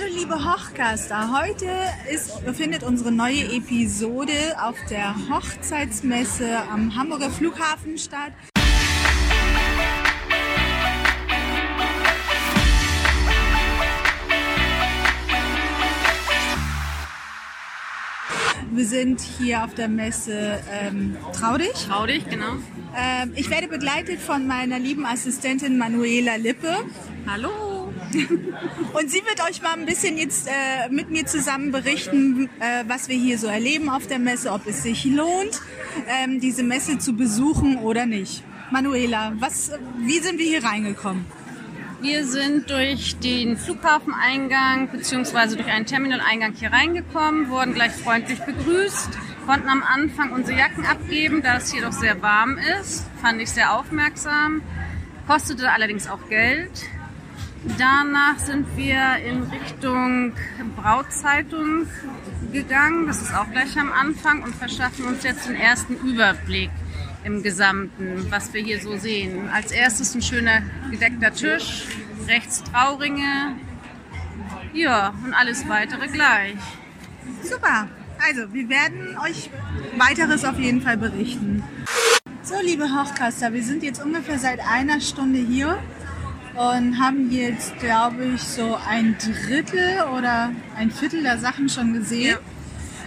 Hallo liebe Hochcaster, heute ist, findet unsere neue Episode auf der Hochzeitsmesse am Hamburger Flughafen statt. Wir sind hier auf der Messe ähm, Traudig. Traudig, genau. Ähm, ich werde begleitet von meiner lieben Assistentin Manuela Lippe. Hallo. Und sie wird euch mal ein bisschen jetzt äh, mit mir zusammen berichten, äh, was wir hier so erleben auf der Messe, ob es sich lohnt, ähm, diese Messe zu besuchen oder nicht. Manuela, was, wie sind wir hier reingekommen? Wir sind durch den Flughafeneingang bzw. durch einen Terminaleingang hier reingekommen, wurden gleich freundlich begrüßt, konnten am Anfang unsere Jacken abgeben, da es hier doch sehr warm ist. Fand ich sehr aufmerksam. Kostete allerdings auch Geld. Danach sind wir in Richtung Brautzeitung gegangen, das ist auch gleich am Anfang, und verschaffen uns jetzt den ersten Überblick im Gesamten, was wir hier so sehen. Als erstes ein schöner gedeckter Tisch, rechts Trauringe, ja, und alles weitere gleich. Super. Also, wir werden euch weiteres auf jeden Fall berichten. So, liebe Hochkaster, wir sind jetzt ungefähr seit einer Stunde hier und haben jetzt, glaube ich, so ein Drittel oder ein Viertel der Sachen schon gesehen. Ja.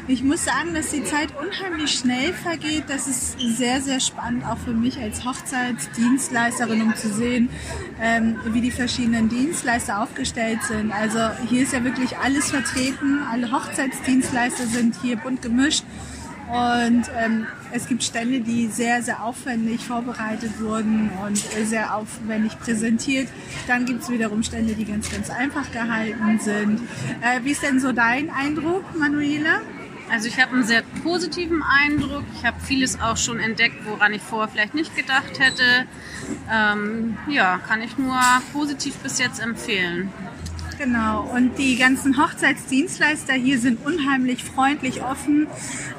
Ich muss sagen, dass die Zeit unheimlich schnell vergeht. Das ist sehr, sehr spannend, auch für mich als Hochzeitsdienstleisterin, um zu sehen, ähm, wie die verschiedenen Dienstleister aufgestellt sind. Also hier ist ja wirklich alles vertreten. Alle Hochzeitsdienstleister sind hier bunt gemischt. Und ähm, es gibt Stände, die sehr, sehr aufwendig vorbereitet wurden und sehr aufwendig präsentiert. Dann gibt es wiederum Stände, die ganz, ganz einfach gehalten sind. Äh, wie ist denn so dein Eindruck, Manuela? Also ich habe einen sehr positiven Eindruck. Ich habe vieles auch schon entdeckt, woran ich vorher vielleicht nicht gedacht hätte. Ähm, ja, kann ich nur positiv bis jetzt empfehlen. Genau, und die ganzen Hochzeitsdienstleister hier sind unheimlich freundlich, offen.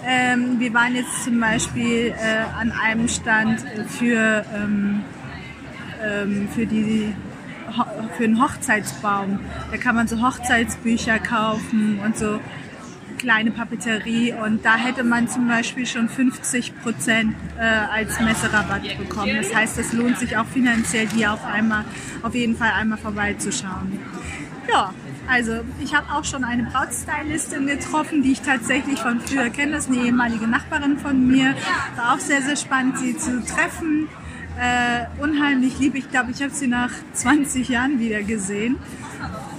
Ähm, wir waren jetzt zum Beispiel äh, an einem Stand für, ähm, ähm, für, die, für einen Hochzeitsbaum. Da kann man so Hochzeitsbücher kaufen und so kleine Papeterie und da hätte man zum Beispiel schon 50 Prozent äh, als Messerabatt bekommen. Das heißt, es lohnt sich auch finanziell hier auf einmal, auf jeden Fall einmal vorbeizuschauen. Ja, also ich habe auch schon eine Brautstylistin getroffen, die ich tatsächlich von früher kenne. Das ist eine ehemalige Nachbarin von mir. War auch sehr, sehr spannend, sie zu treffen. Äh, unheimlich lieb. Ich glaube, ich habe sie nach 20 Jahren wieder gesehen.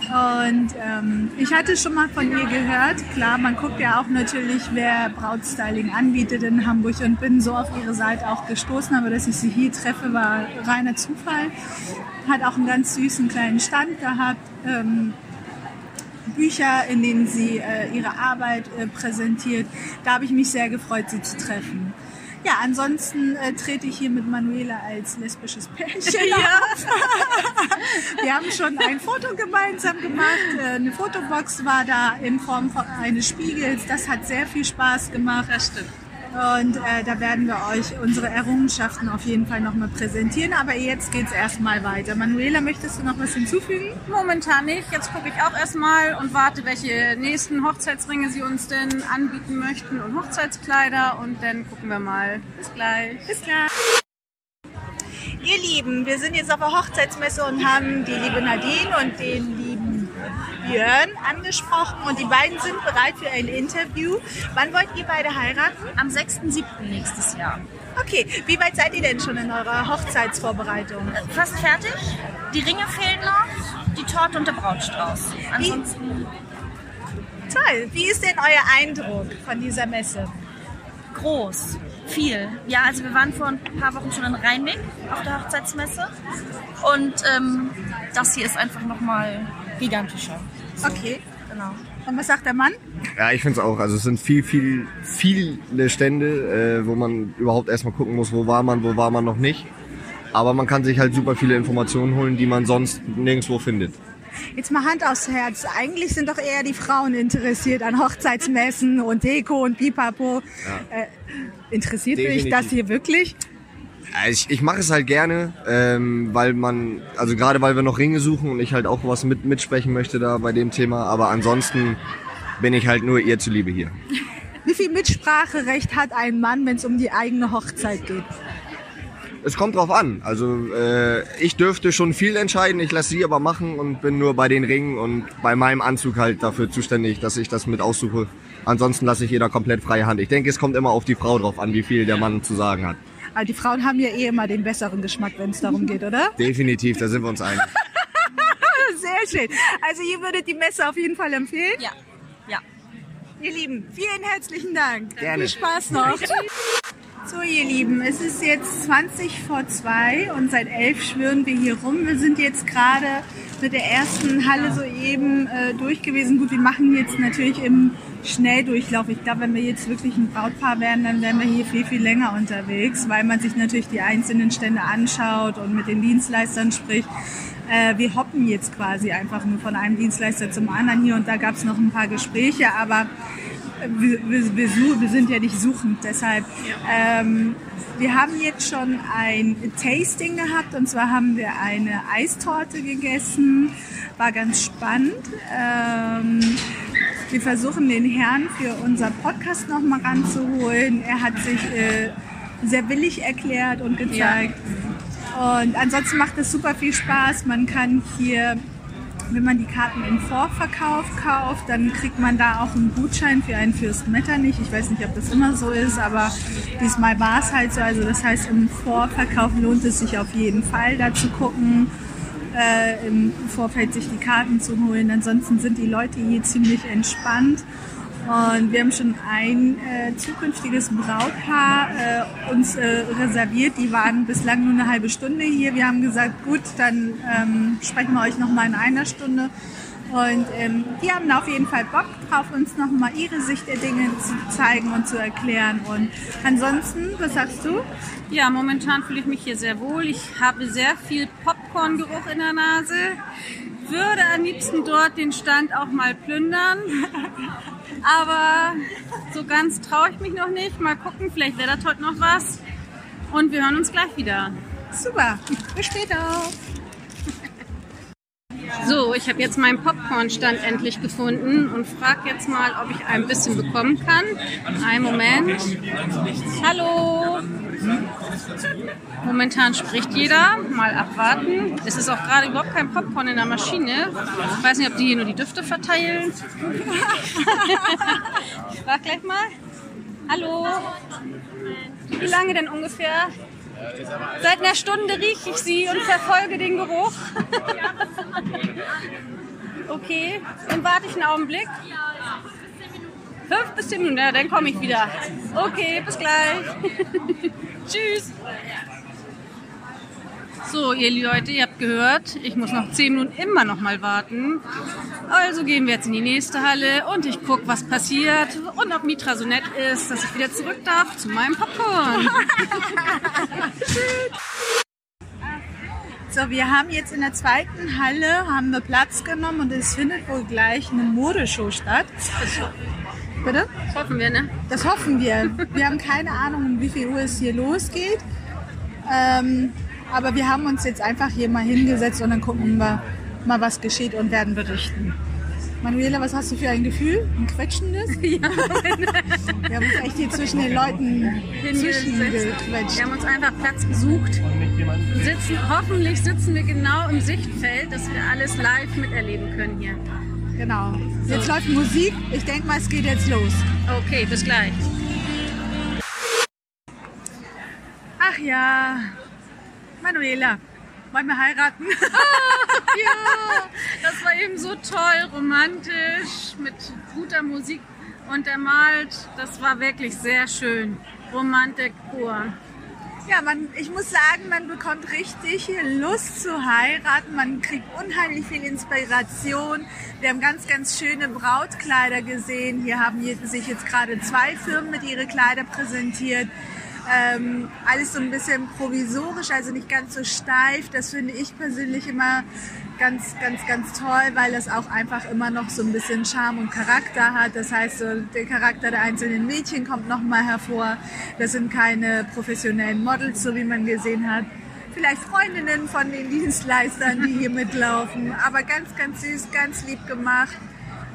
Und ähm, ich hatte schon mal von ihr gehört. Klar, man guckt ja auch natürlich, wer Brautstyling anbietet in Hamburg und bin so auf ihre Seite auch gestoßen. Aber dass ich sie hier treffe, war reiner Zufall. Hat auch einen ganz süßen kleinen Stand gehabt. Ähm, Bücher, in denen sie äh, ihre Arbeit äh, präsentiert. Da habe ich mich sehr gefreut, sie zu treffen. Ja, ansonsten äh, trete ich hier mit Manuela als lesbisches Pärchen Ja. auf. Wir haben schon ein Foto gemeinsam gemacht. Äh, Eine Fotobox war da in Form von eines Spiegels. Das hat sehr viel Spaß gemacht. Das stimmt. Und äh, da werden wir euch unsere Errungenschaften auf jeden Fall nochmal präsentieren. Aber jetzt geht's erstmal weiter. Manuela, möchtest du noch was hinzufügen? Momentan nicht. Jetzt gucke ich auch erstmal und warte, welche nächsten Hochzeitsringe sie uns denn anbieten möchten und Hochzeitskleider und dann gucken wir mal. Bis gleich. Bis gleich. Ihr Lieben, wir sind jetzt auf der Hochzeitsmesse und haben die liebe Nadine und den lieben Björn angesprochen und die beiden sind bereit für ein Interview. Wann wollt ihr beide heiraten? Am 6.7. nächstes Jahr. Okay, wie weit seid ihr denn schon in eurer Hochzeitsvorbereitung? Fast fertig. Die Ringe fehlen noch, die Torte und der Brautstrauß. Ansonsten Toll. Wie ist denn euer Eindruck von dieser Messe? groß, viel. Ja, also wir waren vor ein paar Wochen schon in Rheinweg auf der Hochzeitsmesse. Und ähm, das hier ist einfach nochmal gigantischer. Okay. Genau. Und was sagt der Mann? Ja, ich finde es auch. Also es sind viel, viel, viele Stände, äh, wo man überhaupt erstmal gucken muss, wo war man, wo war man noch nicht. Aber man kann sich halt super viele Informationen holen, die man sonst nirgendwo findet. Jetzt mal Hand aufs Herz. Eigentlich sind doch eher die Frauen interessiert an Hochzeitsmessen und Deko und Pipapo. Äh, interessiert Definitiv. das hier wirklich? Ich, ich mache es halt gerne, ähm, weil man, also gerade weil wir noch Ringe suchen und ich halt auch was mit, mitsprechen möchte da bei dem Thema, aber ansonsten bin ich halt nur ihr zuliebe hier. Wie viel Mitspracherecht hat ein Mann, wenn es um die eigene Hochzeit geht? Es kommt drauf an. Also äh, ich dürfte schon viel entscheiden, ich lasse sie aber machen und bin nur bei den Ringen und bei meinem Anzug halt dafür zuständig, dass ich das mit aussuche. Ansonsten lasse ich jeder komplett freie Hand. Ich denke, es kommt immer auf die Frau drauf an, wie viel der Mann zu sagen hat. Aber die Frauen haben ja eh immer den besseren Geschmack, wenn es darum geht, oder? Definitiv, da sind wir uns einig. Sehr schön. Also ihr würdet die Messe auf jeden Fall empfehlen? Ja. Ja. Ihr Lieben, vielen herzlichen Dank. Gerne. Viel Spaß noch. So, ihr Lieben, es ist jetzt 20 vor 2 und seit 11 schwirren wir hier rum. Wir sind jetzt gerade mit der ersten Halle soeben äh, durch gewesen. Gut, wir machen jetzt natürlich im Schnelldurchlauf. Ich glaube, wenn wir jetzt wirklich ein Brautpaar wären, dann wären wir hier viel, viel länger unterwegs, weil man sich natürlich die einzelnen Stände anschaut und mit den Dienstleistern spricht. Äh, wir hoppen jetzt quasi einfach nur von einem Dienstleister zum anderen hier und da gab es noch ein paar Gespräche, aber wir, wir, wir, wir sind ja nicht suchend, deshalb. Ähm, wir haben jetzt schon ein Tasting gehabt und zwar haben wir eine Eistorte gegessen, war ganz spannend. Ähm, wir versuchen den Herrn für unser Podcast nochmal ranzuholen. Er hat sich äh, sehr willig erklärt und gezeigt. Und ansonsten macht es super viel Spaß. Man kann hier wenn man die Karten im Vorverkauf kauft, dann kriegt man da auch einen Gutschein für einen Fürst Metternich. Ich weiß nicht, ob das immer so ist, aber diesmal war es halt so. Also das heißt, im Vorverkauf lohnt es sich auf jeden Fall, da zu gucken, äh, im Vorfeld sich die Karten zu holen. Ansonsten sind die Leute hier ziemlich entspannt. Und wir haben schon ein äh, zukünftiges Brautpaar äh, uns äh, reserviert. Die waren bislang nur eine halbe Stunde hier. Wir haben gesagt, gut, dann ähm, sprechen wir euch nochmal in einer Stunde. Und ähm, die haben auf jeden Fall Bock drauf, uns nochmal ihre Sicht der Dinge zu zeigen und zu erklären. Und ansonsten, was sagst du? Ja, momentan fühle ich mich hier sehr wohl. Ich habe sehr viel Popcorn-Geruch in der Nase. Würde am liebsten dort den Stand auch mal plündern. Aber so ganz traue ich mich noch nicht. Mal gucken, vielleicht das heute noch was. Und wir hören uns gleich wieder. Super, bis später. So, ich habe jetzt meinen Popcorn-Stand endlich gefunden und frage jetzt mal, ob ich ein bisschen bekommen kann. Einen Moment. Hallo. Momentan spricht jeder. Mal abwarten. Es ist auch gerade überhaupt kein Popcorn in der Maschine. Ich weiß nicht, ob die hier nur die Düfte verteilen. ich frage gleich mal. Hallo. Wie lange denn ungefähr? Seit einer Stunde rieche ich sie und verfolge den Geruch. Okay, dann warte ich einen Augenblick. Fünf bis zehn Minuten, ja, dann komme ich wieder. Okay, bis gleich. Tschüss. So, ihr Leute, ihr habt gehört, ich muss noch zehn Minuten immer noch mal warten. Also gehen wir jetzt in die nächste Halle und ich gucke, was passiert und ob Mitra so nett ist, dass ich wieder zurück darf zu meinem Popcorn. So, wir haben jetzt in der zweiten Halle haben wir Platz genommen und es findet wohl gleich eine Modeshow statt. Bitte? Das hoffen wir, ne? Das hoffen wir. Wir haben keine Ahnung, um wie viel Uhr es hier losgeht. Ähm, aber wir haben uns jetzt einfach hier mal hingesetzt und dann gucken wir mal, was geschieht und werden berichten. Manuela, was hast du für ein Gefühl? Ein quetschendes? Ja. wir haben uns echt hier zwischen den Leuten zwischengequetscht. Wir haben uns einfach Platz gesucht. Sitzen, hoffentlich sitzen wir genau im Sichtfeld, dass wir alles live miterleben können hier. Genau. Jetzt läuft Musik. Ich denke mal, es geht jetzt los. Okay, bis gleich. Ach ja, Manuela, wollen wir heiraten? Ja, das war eben so toll, romantisch, mit guter Musik untermalt. Das war wirklich sehr schön. Romantik pur. Ja, man, ich muss sagen, man bekommt richtig Lust zu heiraten. Man kriegt unheimlich viel Inspiration. Wir haben ganz, ganz schöne Brautkleider gesehen. Hier haben sich jetzt gerade zwei Firmen mit ihren Kleider präsentiert. Ähm, alles so ein bisschen provisorisch, also nicht ganz so steif. Das finde ich persönlich immer ganz, ganz, ganz toll, weil das auch einfach immer noch so ein bisschen Charme und Charakter hat. Das heißt, so der Charakter der einzelnen Mädchen kommt nochmal hervor. Das sind keine professionellen Models, so wie man gesehen hat. Vielleicht Freundinnen von den Dienstleistern, die hier mitlaufen. Aber ganz, ganz süß, ganz lieb gemacht.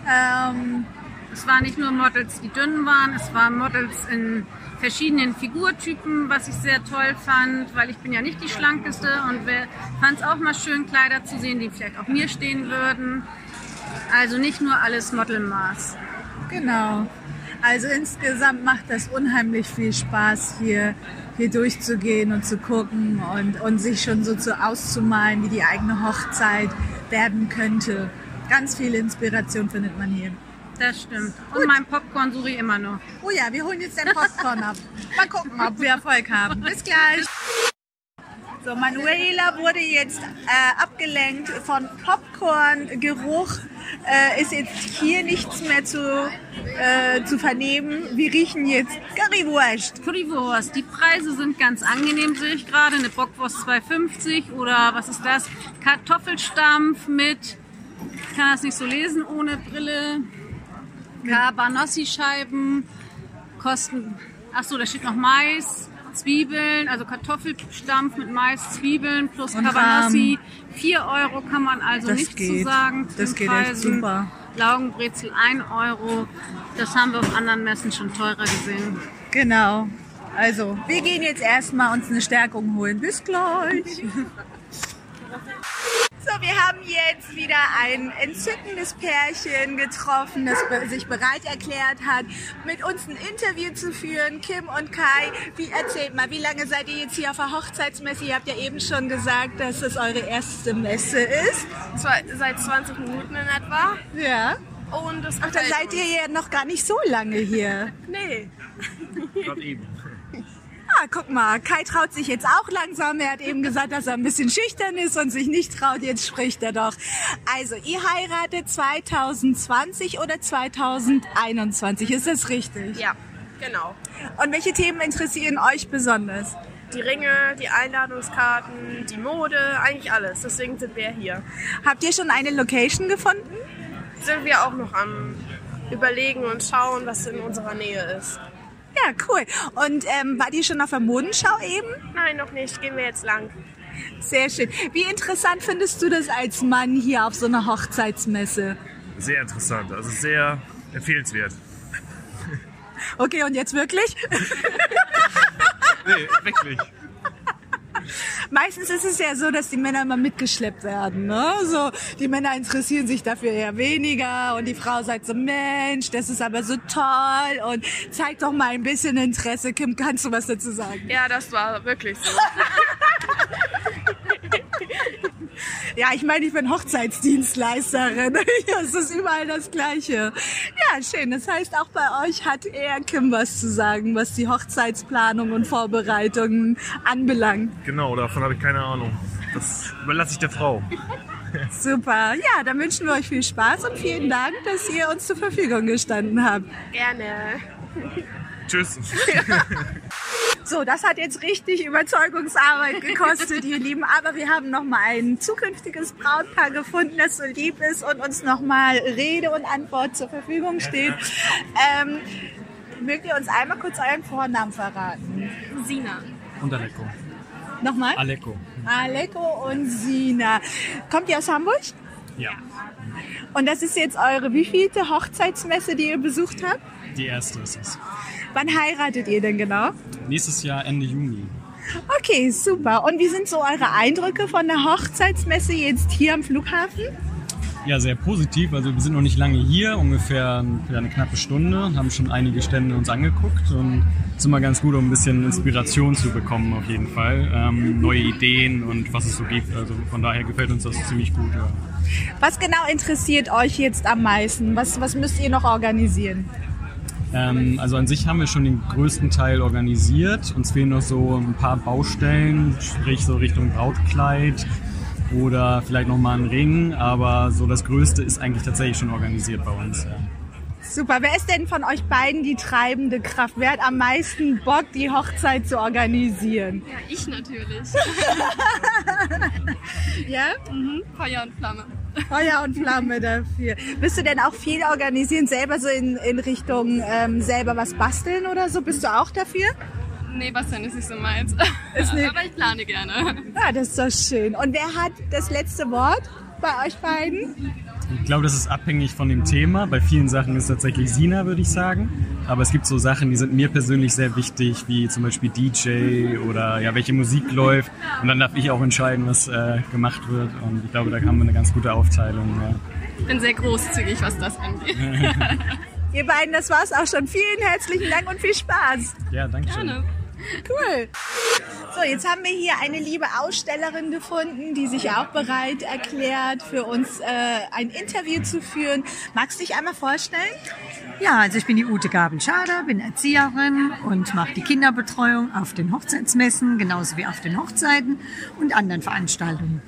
Ähm, Es waren nicht nur Models, die dünn waren, es waren Models in verschiedenen Figurtypen, was ich sehr toll fand, weil ich bin ja nicht die schlankeste und fand es auch mal schön, Kleider zu sehen, die vielleicht auch mir stehen würden. Also nicht nur alles Modelmaß. Genau. Also insgesamt macht das unheimlich viel Spaß, hier, hier durchzugehen und zu gucken und, und sich schon so zu auszumalen, wie die eigene Hochzeit werden könnte. Ganz viel Inspiration findet man hier. Das stimmt. Und mein Popcorn suche ich immer noch. Oh ja, wir holen jetzt den Popcorn ab. Mal gucken, ob wir Erfolg haben. Bis gleich. So, Manuela wurde jetzt äh, abgelenkt von Popcorn-Geruch. Äh, ist jetzt hier nichts mehr zu, äh, zu vernehmen. Wir riechen jetzt Currywurst. Currywurst. Die Preise sind ganz angenehm, sehe ich gerade. Eine Bockwurst 2,50 oder was ist das? Kartoffelstampf mit, ich kann das nicht so lesen ohne Brille. Cabanossi-Scheiben kosten, ach so, da steht noch Mais, Zwiebeln, also Kartoffelstampf mit Mais, Zwiebeln plus Und Cabanossi. 4 Euro kann man also Das nichts geht. zu sagen. Das geht echt super. Laugenbrezel 1 Euro. Das haben wir auf anderen Messen schon teurer gesehen. Genau. Also, wir gehen jetzt erstmal uns eine Stärkung holen. Bis gleich. So, wir haben jetzt wieder ein entzückendes Pärchen getroffen, das sich bereit erklärt hat, mit uns ein Interview zu führen. Kim und Kai, wie erzählt mal, wie lange seid ihr jetzt hier auf der Hochzeitsmesse? Ihr habt ja eben schon gesagt, dass es eure erste Messe ist. Zwei, seit 20 Minuten in etwa. Ja. Und das Ach, dann seid ihr ja noch gar nicht so lange hier. Nee. Gerade eben. Ah, guck mal, Kai traut sich jetzt auch langsam. Er hat eben gesagt, dass er ein bisschen schüchtern ist und sich nicht traut. Jetzt spricht er doch. Also, ihr heiratet 2020 oder 2021, ist das richtig? Ja, genau. Und welche Themen interessieren euch besonders? Die Ringe, die Einladungskarten, die Mode, eigentlich alles. Deswegen sind wir hier. Habt ihr schon eine Location gefunden? Sind wir auch noch am Überlegen und schauen, was in unserer Nähe ist. Ja, cool. Und ähm, wart ihr schon auf der Modenschau eben? Nein, noch nicht. Gehen wir jetzt lang. Sehr schön. Wie interessant findest du das als Mann hier auf so einer Hochzeitsmesse? Sehr interessant, also sehr empfehlenswert. Okay, und jetzt wirklich? Nee, wirklich. Meistens ist es ja so, dass die Männer immer mitgeschleppt werden. Ne? So, die Männer interessieren sich dafür eher weniger und die Frau sagt so, Mensch, das ist aber so toll und zeig doch mal ein bisschen Interesse. Kim, kannst du was dazu sagen? Ja, das war wirklich so. Ja, ich meine, ich bin Hochzeitsdienstleisterin. Es ist überall das Gleiche. Ja, schön. Das heißt, auch bei euch hat eher Kim was zu sagen, was die Hochzeitsplanung und Vorbereitungen anbelangt. Genau, davon habe ich keine Ahnung. Das überlasse ich der Frau. Super. Ja, dann wünschen wir euch viel Spaß und vielen Dank, dass ihr uns zur Verfügung gestanden habt. Gerne. Tschüss. So, das hat jetzt richtig Überzeugungsarbeit gekostet, ihr Lieben. Aber wir haben noch mal ein zukünftiges Brautpaar gefunden, das so lieb ist und uns noch mal Rede und Antwort zur Verfügung steht. Ähm, mögt ihr uns einmal kurz euren Vornamen verraten? Sina. Und Aleko. Nochmal? Aleko. Aleko und Sina. Kommt ihr aus Hamburg? Ja, Und das ist jetzt eure wievielte Hochzeitsmesse, die ihr besucht habt? die erste ist es. Wann heiratet ihr denn genau? Nächstes Jahr Ende Juni. Okay, super. Und wie sind so eure Eindrücke von der Hochzeitsmesse jetzt hier am Flughafen? Ja, sehr positiv. Also wir sind noch nicht lange hier, ungefähr eine knappe Stunde, haben schon einige Stände uns angeguckt und es ist immer ganz gut, um ein bisschen Inspiration zu bekommen auf jeden Fall. Ähm, neue Ideen und was es so gibt. Also von daher gefällt uns das ziemlich gut. Ja. Was genau interessiert euch jetzt am meisten? Was, was müsst ihr noch organisieren? Ähm, also an sich haben wir schon den größten Teil organisiert. Uns fehlen noch so ein paar Baustellen, sprich so Richtung Brautkleid oder vielleicht noch mal ein Ring. Aber so das Größte ist eigentlich tatsächlich schon organisiert bei uns. Ja. Super. Wer ist denn von euch beiden die treibende Kraft? Wer hat am meisten Bock, die Hochzeit zu organisieren? Ja, ich natürlich. Ja? mhm. Feuer und Flamme. Feuer und Flamme dafür. Bist du denn auch viel organisieren, selber so in, in Richtung ähm, selber was basteln oder so? Bist du auch dafür? Nee, Bastian ist nicht so meins. Ist nicht- Aber ich plane gerne. Ja, das ist doch schön. Und wer hat das letzte Wort bei euch beiden? Ich glaube, das ist abhängig von dem Thema. Bei vielen Sachen ist tatsächlich Sina, würde ich sagen. Aber es gibt so Sachen, die sind mir persönlich sehr wichtig, wie zum Beispiel DJ oder ja, welche Musik läuft. Und dann darf ich auch entscheiden, was äh, gemacht wird. Und ich glaube, da haben wir eine ganz gute Aufteilung. Ja. Ich bin sehr großzügig, was das angeht. Ihr beiden, das war's auch schon. Vielen herzlichen Dank und viel Spaß. Ja, danke schön. Gerne. Cool. So, jetzt haben wir hier eine liebe Ausstellerin gefunden, die sich auch bereit erklärt, für uns äh, ein Interview zu führen. Magst du dich einmal vorstellen? Ja, also ich bin die Ute Gabel-Schader, bin Erzieherin und mache die Kinderbetreuung auf den Hochzeitsmessen, genauso wie auf den Hochzeiten und anderen Veranstaltungen.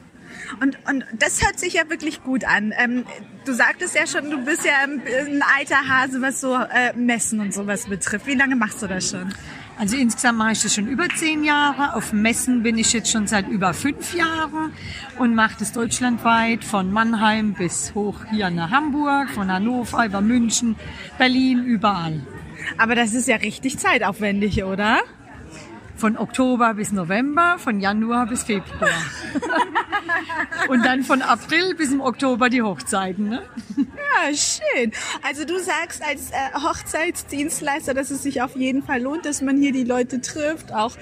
Und, und das hört sich ja wirklich gut an. Ähm, du sagtest ja schon, du bist ja ein, ein alter Hase, was so äh, Messen und sowas betrifft. Wie lange machst du das schon? Also insgesamt mache ich das schon über zehn Jahre. Auf Messen bin ich jetzt schon seit über fünf Jahren und mache das deutschlandweit von Mannheim bis hoch hier nach Hamburg, von Hannover über München, Berlin, überall. Aber das ist ja richtig zeitaufwendig, oder? Von Oktober bis November, von Januar bis Februar. und dann von April bis im Oktober die Hochzeiten. Ne? Ja, schön. Also du sagst als äh, Hochzeitsdienstleister, dass es sich auf jeden Fall lohnt, dass man hier die Leute trifft, auch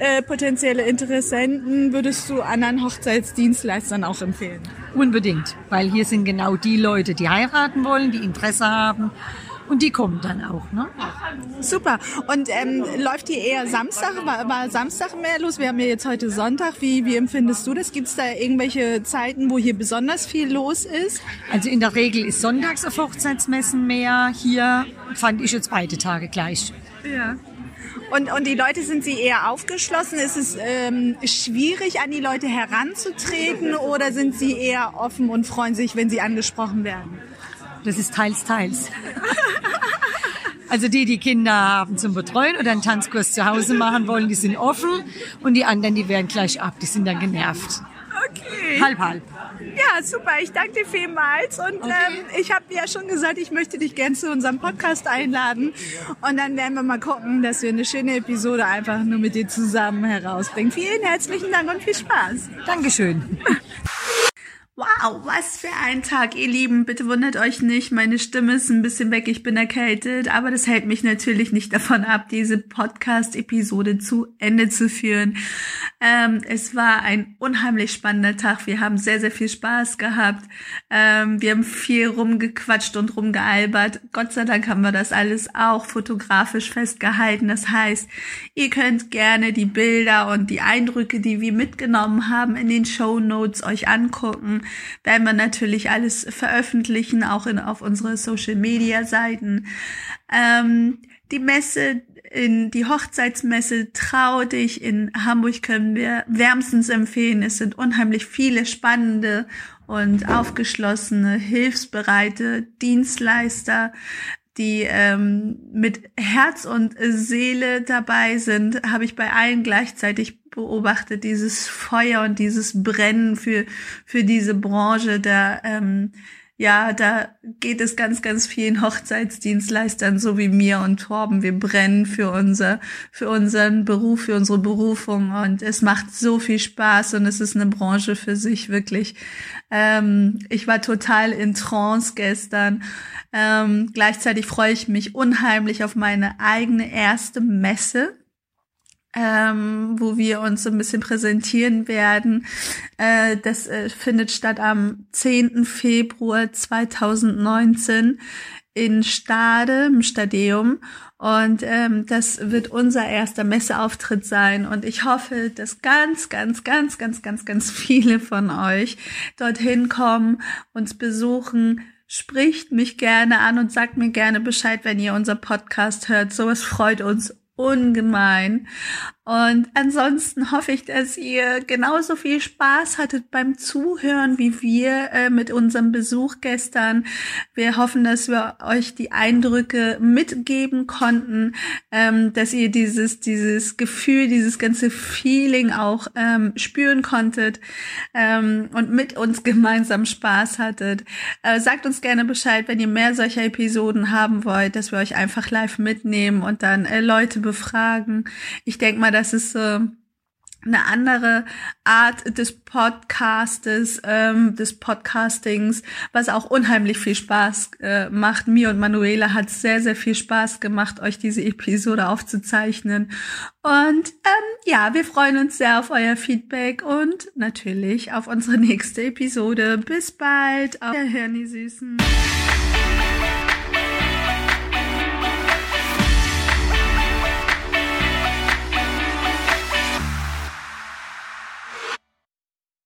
äh, potenzielle Interessenten würdest du anderen Hochzeitsdienstleistern auch empfehlen. Unbedingt, weil hier sind genau die Leute, die heiraten wollen, die Interesse haben und die kommen dann auch. Ne? Super. Und ähm, läuft hier eher Samstag? War, war Samstag mehr los? Wir haben ja jetzt heute Sonntag. Wie, wie empfindest du das? Gibt es da irgendwelche Zeiten, wo hier besonders viel los ist? Also in der Regel ist sonntags auf Hochzeitsmessen mehr. Hier fand ich jetzt beide Tage gleich. Ja. Und, und die Leute, sind sie eher aufgeschlossen? Ist es ähm, schwierig, an die Leute heranzutreten oder sind sie eher offen und freuen sich, wenn sie angesprochen werden? Das ist teils, teils. Also die, die Kinder haben zum Betreuen oder einen Tanzkurs zu Hause machen wollen, die sind offen und die anderen, die werden gleich ab, die sind dann genervt. Okay. Halb, halb. Ja, super. Ich danke dir vielmals. Und ähm, ich habe ja schon gesagt, ich möchte dich gern zu unserem Podcast einladen. Und dann werden wir mal gucken, dass wir eine schöne Episode einfach nur mit dir zusammen herausbringen. Vielen herzlichen Dank und viel Spaß. Dankeschön. Wow, was für ein Tag, ihr Lieben. Bitte wundert euch nicht, meine Stimme ist ein bisschen weg, ich bin erkältet, aber das hält mich natürlich nicht davon ab, diese Podcast-Episode zu Ende zu führen. Ähm, es war ein unheimlich spannender Tag. Wir haben sehr, sehr viel Spaß gehabt. Ähm, wir haben viel rumgequatscht und rumgealbert. Gott sei Dank haben wir das alles auch fotografisch festgehalten. Das heißt, ihr könnt gerne die Bilder und die Eindrücke, die wir mitgenommen haben, in den Show Notes euch angucken. Werden wir natürlich alles veröffentlichen, auch in, auf unsere Social Media Seiten. Ähm, die Messe in die Hochzeitsmesse Trau dich in Hamburg können wir wärmstens empfehlen. Es sind unheimlich viele spannende und aufgeschlossene, hilfsbereite Dienstleister, die ähm, mit Herz und Seele dabei sind, habe ich bei allen gleichzeitig beobachtet, dieses Feuer und dieses Brennen für, für diese Branche. Da, ähm, ja, da geht es ganz, ganz vielen Hochzeitsdienstleistern, so wie mir und Torben. Wir brennen für unser, für unseren Beruf, für unsere Berufung und es macht so viel Spaß und es ist eine Branche für sich wirklich. Ähm, ich war total in Trance gestern. Ähm, gleichzeitig freue ich mich unheimlich auf meine eigene erste Messe ähm, wo wir uns so ein bisschen präsentieren werden. Äh, das äh, findet statt am 10. Februar 2019 in Stade, im Stadeum. Und ähm, das wird unser erster Messeauftritt sein. Und ich hoffe, dass ganz, ganz, ganz, ganz, ganz, ganz viele von euch dorthin kommen, uns besuchen. Spricht mich gerne an und sagt mir gerne Bescheid, wenn ihr unser Podcast hört. Sowas freut uns ungemein. Und ansonsten hoffe ich, dass ihr genauso viel Spaß hattet beim Zuhören wie wir äh, mit unserem Besuch gestern. Wir hoffen, dass wir euch die Eindrücke mitgeben konnten, ähm, dass ihr dieses, dieses Gefühl, dieses ganze Feeling auch ähm, spüren konntet ähm, und mit uns gemeinsam Spaß hattet. Äh, sagt uns gerne Bescheid, wenn ihr mehr solcher Episoden haben wollt, dass wir euch einfach live mitnehmen und dann äh, Leute befragen. Ich denke mal, das ist äh, eine andere Art des Podcastes, ähm, des Podcastings, was auch unheimlich viel Spaß äh, macht. Mir und Manuela hat sehr, sehr viel Spaß gemacht, euch diese Episode aufzuzeichnen. Und ähm, ja, wir freuen uns sehr auf euer Feedback und natürlich auf unsere nächste Episode. Bis bald. Auf Wiederhören, die Süßen.